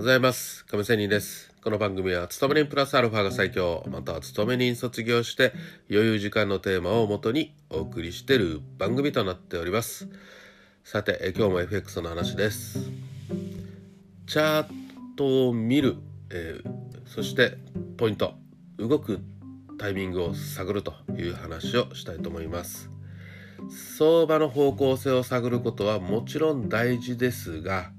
ございます。亀仙人です。この番組は勤め人プラスアルファが最強。または勤め人卒業して余裕時間のテーマをもとにお送りしている番組となっております。さて今日も FX の話です。チャートを見る、えー、そしてポイント。動くタイミングを探るという話をしたいと思います。相場の方向性を探ることはもちろん大事ですが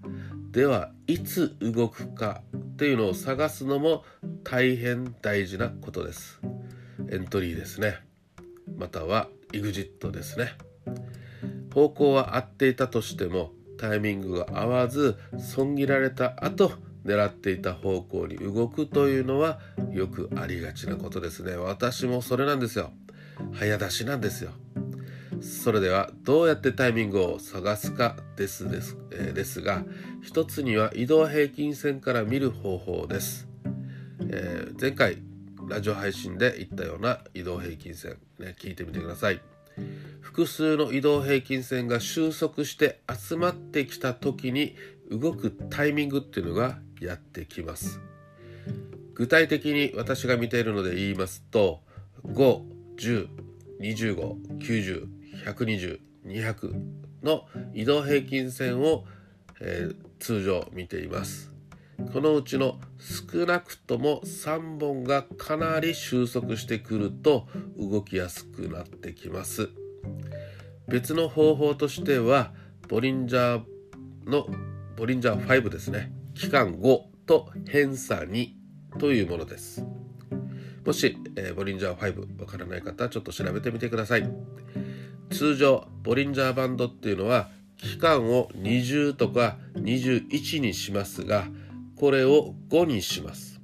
ではいつ動くかというのを探すのも大変大事なことです。エントリーですね。または EXIT ですね。方向は合っていたとしてもタイミングが合わず損切られた後狙っていた方向に動くというのはよくありがちなことですね。私もそれなんですよ。早出しなんですよ。それではどうやってタイミングを探すかですです,、えー、ですが一つには移動平均線から見る方法です、えー、前回ラジオ配信で言ったような移動平均線、ね、聞いてみてください。複数の移動平均線が収束して集まってきた時に動くタイミングっていうのがやってきます。具体的に私が見ているので言いますと5 10 25、90、120、200の移動平均線を、えー、通常見ています。このうちの少なくとも3本がかなり収束してくると動きやすくなってきます。別の方法としてはボリンジャーのボリンジャー5ですね期間5と偏差2というものです。もし、えー、ボリンジャー5わからない方はちょっと調べてみてください通常ボリンジャーバンドっていうのは期間を20とか21にしますがこれを5にします。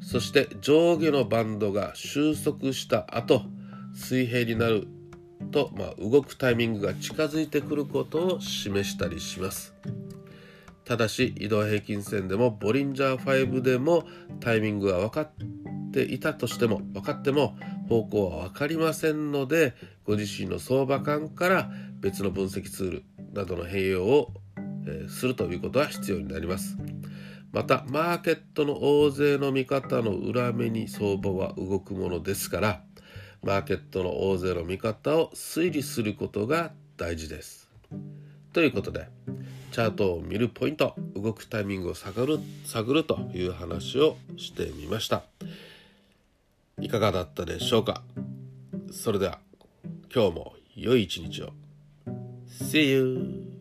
そして上下のバンドが収束した後水平になると、まあ、動くタイミングが近づいてくることを示したりします。ただし移動平均線でもボリンジャー5でもタイミングが分かっていたとしても分かっても方向は分かりませんのでご自身の相場感から別の分析ツールなどの併用を、えするということは必要になりますまたマーケットの大勢の見方の裏目に相場は動くものですからマーケットの大勢の見方を推理することが大事ですということでチャートを見るポイント動くタイミングを探る探るという話をしてみました。いかがだったでしょうか？それでは今日も良い一日を See you!